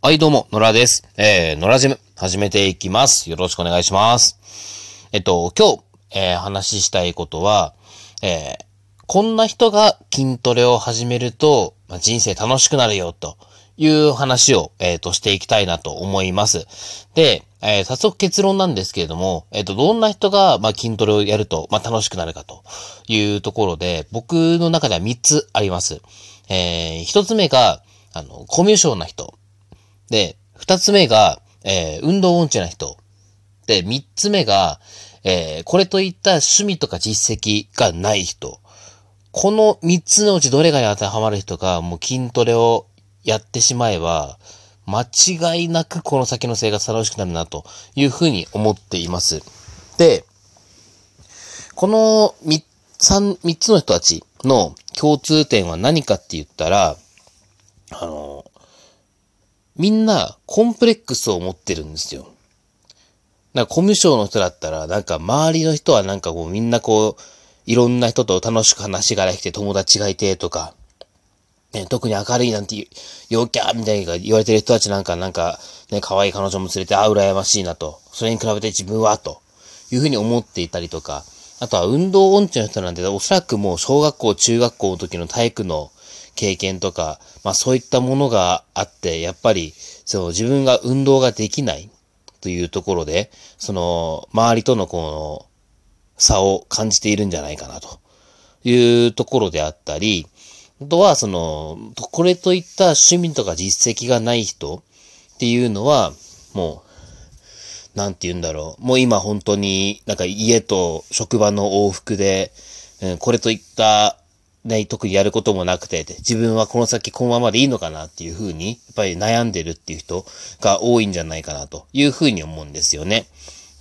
はい、どうも、野良です。えー、野良ジム、始めていきます。よろしくお願いします。えっと、今日、えー、話したいことは、えー、こんな人が筋トレを始めると、ま、人生楽しくなるよ、という話を、えー、と、していきたいなと思います。で、えー、早速結論なんですけれども、えっ、と、どんな人が、ま、筋トレをやると、ま、楽しくなるかというところで、僕の中では3つあります。えー、1つ目が、あの、コミュ障な人。で、二つ目が、えー、運動音痴な人。で、三つ目が、えー、これといった趣味とか実績がない人。この三つのうちどれが当てはまる人が、もう筋トレをやってしまえば、間違いなくこの先の生活楽しくなるな、というふうに思っています。で、この三、三、三つの人たちの共通点は何かって言ったら、あの、みんなコンプレックスを持ってるんですよ。なんかコミュ障の人だったら、なんか周りの人はなんかこうみんなこう、いろんな人と楽しく話ができて友達がいてとか、ね、特に明るいなんて陽キャーみたいな言われてる人たちなんかなんか、ね、可愛い彼女も連れて、あ、羨ましいなと。それに比べて自分は、というふうに思っていたりとか、あとは運動音痴の人なんて、おそらくもう小学校、中学校の時の体育の経験とか、まあそういったものがあって、やっぱり、そう、自分が運動ができないというところで、その、周りとのこの、差を感じているんじゃないかなというところであったり、あとは、その、これといった趣味とか実績がない人っていうのは、もう、なんて言うんだろう。もう今本当になんか家と職場の往復で、うん、これといったね、特にやることもなくて、自分はこの先このままでいいのかなっていうふうに、やっぱり悩んでるっていう人が多いんじゃないかなというふうに思うんですよね。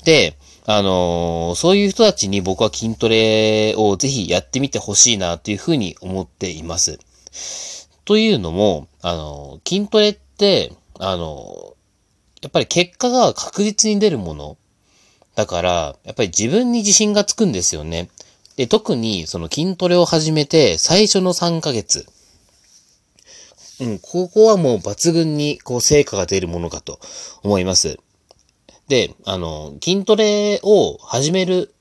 で、あのーそういう人たちに僕は筋トレをぜひやってみてほしいなっていうふうに思っています。というのも、あのー筋トレって、あのーやっぱり結果が確実に出るものだから、やっぱり自分に自信がつくんですよね。で、特にその筋トレを始めて最初の3ヶ月。うん、ここはもう抜群にこう成果が出るものかと思います。で、あの、筋トレを始める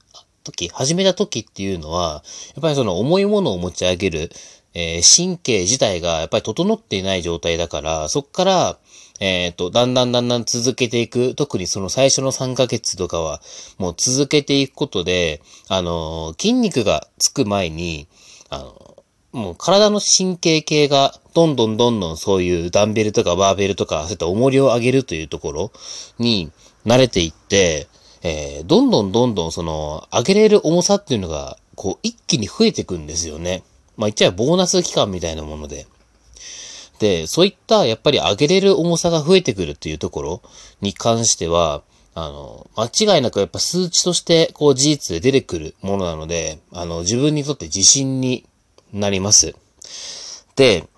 時、始めた時っていうのは、やっぱりその重いものを持ち上げる、えー神経自体がやっぱり整っていない状態だから、そっから、えっ、と、だんだんだんだん続けていく、特にその最初の3ヶ月とかは、もう続けていくことで、あのー筋肉がつく前に、あのもう体の神経系がどんどんどんどんそういうダンベルとかバーベルとかそういった重りを上げるというところに慣れていって、えーどんどんどんどんその上げれる重さっていうのがこう一気に増えていくんですよね。まあ言っちゃえばボーナス期間みたいなもので。で、そういったやっぱり上げれる重さが増えてくるっていうところに関しては、あの、間違いなくやっぱ数値としてこう事実で出てくるものなので、あの、自分にとって自信になります。で、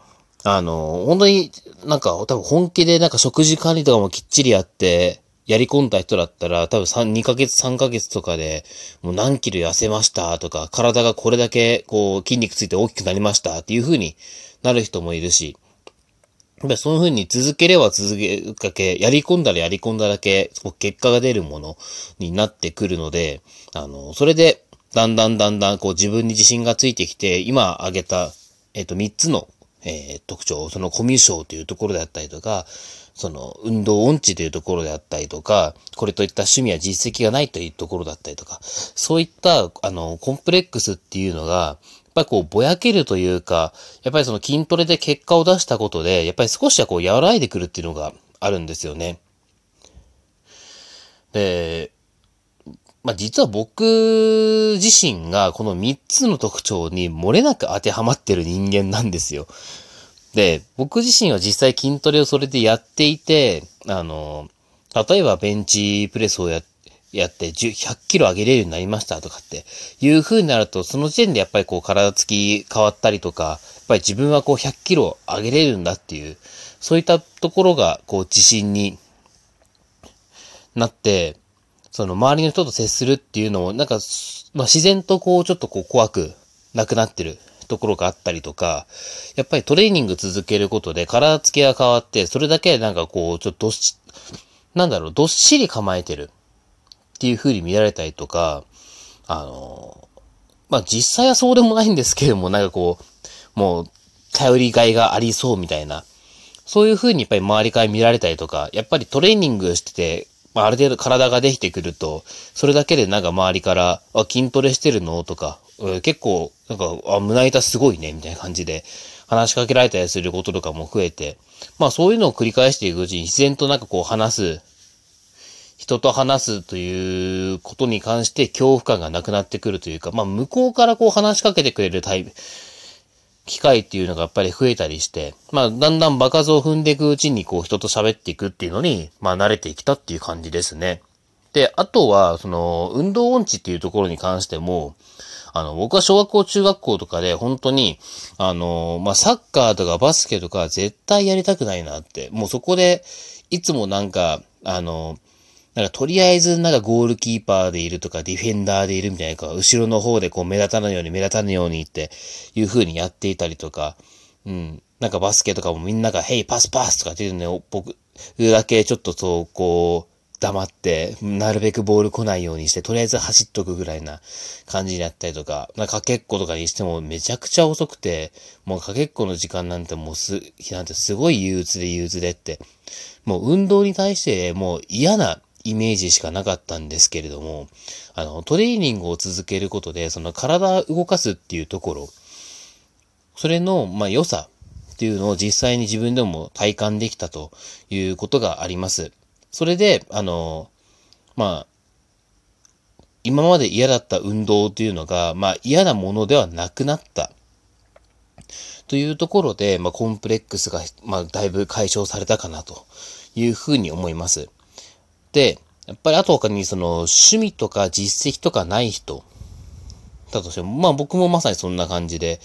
あの、本当になんか多分本気でなんか食事管理とかもきっちりやって、やり込んだ人だったら、多分3、2ヶ月、3ヶ月とかで、もう何キロ痩せましたとか、体がこれだけ、こう、筋肉ついて大きくなりましたっていう風になる人もいるし、やっぱそういう風に続ければ続けるだけ、やり込んだらやり込んだだけ、結果が出るものになってくるので、あの、それで、だんだんだんだん、こう自分に自信がついてきて、今挙げた、えっ、と、3つの、えー特徴、そのコミュ障というところであったりとか、その運動音痴というところであったりとか、これといった趣味や実績がないというところだったりとか、そういった、あの、コンプレックスっていうのが、やっぱりこう、ぼやけるというか、やっぱりその筋トレで結果を出したことで、やっぱり少しはこう、和らいでくるっていうのがあるんですよね。で、まあ、実は僕自身がこの3つの特徴に漏れなく当てはまってる人間なんですよ。で、僕自身は実際筋トレをそれでやっていて、あの、例えばベンチプレスをややって10 100キロ上げれるようになりましたとかっていう風になると、その時点でやっぱりこう体つき変わったりとか、やっぱり自分はこう100キロ上げれるんだっていう、そういったところがこう自信になって、その周りの人と接するっていうのも、なんか、まあ、自然とこうちょっとこう怖くなくなってるところがあったりとか、やっぱりトレーニング続けることで体つきが変わって、それだけなんかこう、ちょっとどっし、なんだろう、どっしり構えてるっていう風に見られたりとか、あの、まあ、実際はそうでもないんですけれども、なんかこう、もう、頼りがいがありそうみたいな、そういう風にやっぱり周りから見られたりとか、やっぱりトレーニングしてて、まあ、ある程度体ができてくると、それだけでなんか周りから、あ、筋トレしてるの？とか、結構、なんか、あ、胸板すごいね、みたいな感じで、話しかけられたりすることとかも増えて、まあそういうのを繰り返していくうちに自然となんかこう話す、人と話すということに関して恐怖感がなくなってくるというか、まあ向こうからこう話しかけてくれるタイプ、機会っていうのがやっぱり増えたりして、まあだんだん場数を踏んでいくうちにこう人と喋っていくっていうのに、まあ慣れてきたっていう感じですね。で、あとは、その、運動音痴っていうところに関しても、あの、僕は小学校、中学校とかで本当に、あの、まあ、サッカーとかバスケとか絶対やりたくないなって、もうそこで、いつもなんか、あの、なんかとりあえずなんかゴールキーパーでいるとかディフェンダーでいるみたいな、後ろの方でこう目立たないように目立たないようにっていう風にやっていたりとか、うん。なんかバスケとかもみんなが、ヘイパスパスとかっていうのね、僕だけちょっとそう、こう、黙って、なるべくボール来ないようにして、とりあえず走っとくぐらいな感じになったりとか、まあ、かけっことかにしてもめちゃくちゃ遅くて、もうかけっこの時間なんてもうす、なんてすごい憂鬱で憂鬱でって、もう運動に対してもう嫌なイメージしかなかったんですけれども、あの、トレーニングを続けることで、その体を動かすっていうところ、それの、まあ、良さっていうのを実際に自分でも体感できたということがあります。それで、あの、まあ、今まで嫌だった運動というのが、まあ嫌なものではなくなった。というところで、まあコンプレックスが、まあだいぶ解消されたかなというふうに思います。で、やっぱりあと他にその趣味とか実績とかない人だとしても、まあ僕もまさにそんな感じで、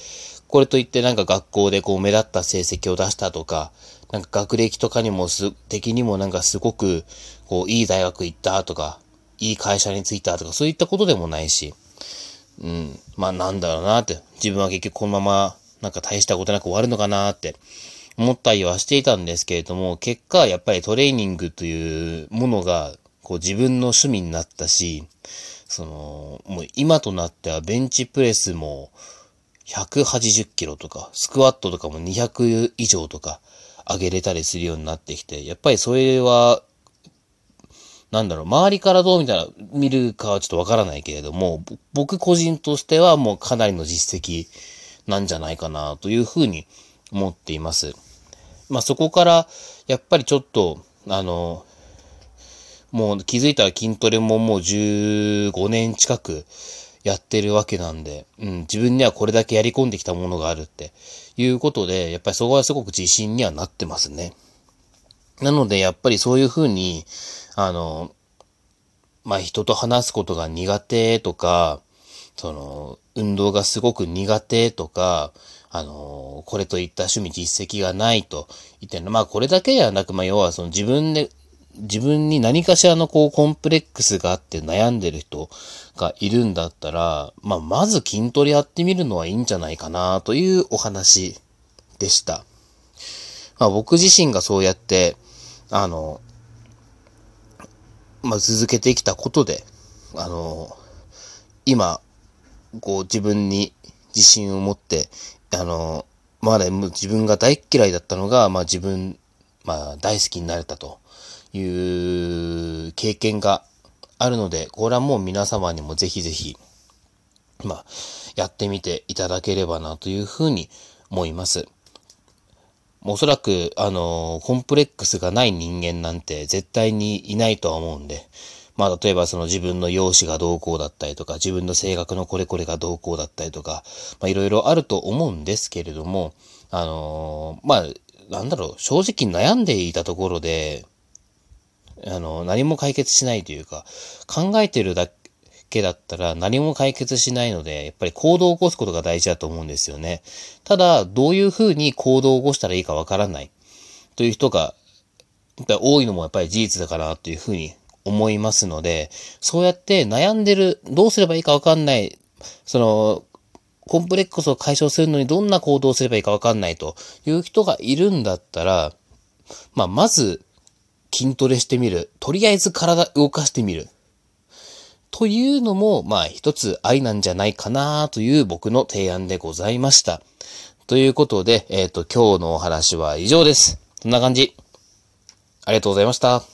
これといってなんか学校でこう目立った成績を出したとか、なんか学歴とかにもす、的にもなんかすごく、こう、いい大学行ったとか、いい会社に着いたとか、そういったことでもないし、うん、まあなんだろうなって、自分は結局このまま、なんか大したことなく終わるのかなって思ったりはしていたんですけれども、結果やっぱりトレーニングというものが、こう自分の趣味になったし、その、もう今となってはベンチプレスも180キロとか、スクワットとかも200以上とか、上げれたりするようになってきて、やっぱりそれは、なんだろう、周りからどう見たら、見るかはちょっとわからないけれども、僕個人としてはもうかなりの実績なんじゃないかなというふうに思っています。まあそこから、やっぱりちょっと、あの、もう気づいたら筋トレももう15年近くやってるわけなんで、うん、自分にはこれだけやり込んできたものがあるっていうことで、やっぱりそこはすごく自信にはなってますね。なので、やっぱりそういうふうに、あの、まあ、人と話すことが苦手とか、その、運動がすごく苦手とか、あの、これといった趣味実績がないと言ってまあ、これだけではなく、まあ、要はその自分で自分に何かしらのこうコンプレックスがあって悩んでる人がいるんだったら、まあ、まず筋トレやってみるのはいいんじゃないかなというお話でした。まあ、僕自身がそうやって、あの、まあ、続けてきたことで、あの、今、こう自分に自信を持って、あの、まだ自分が大嫌いだったのが、まあ自分、まあ大好きになれたという経験があるので、これはもう皆様にもぜひぜひ、まあ、やってみていただければなというふうに思います。おそらく、あの、コンプレックスがない人間なんて絶対にいないとは思うんで、まあ、例えばその自分の容姿がどうこうだったりとか、自分の性格のこれこれがどうこうだったりとか、まあ、いろいろあると思うんですけれども、あのまあ、なんだろう、正直悩んでいたところで、あの、何も解決しないというか、考えてるだけだったら何も解決しないので、やっぱり行動を起こすことが大事だと思うんですよね。ただ、どういうふうに行動を起こしたらいいかわからないという人が、やっぱり多いのもやっぱり事実だからというふうに思いますので、そうやって悩んでる、どうすればいいかわかんない、その、コンプレックスを解消するのにどんな行動をすればいいかわかんないという人がいるんだったら、まあ、まず、筋トレしてみる。とりあえず体動かしてみる。というのも、まあ一つ愛なんじゃないかなという僕の提案でございました。ということで、えっ、ー、と、今日のお話は以上です。そんな感じ。ありがとうございました。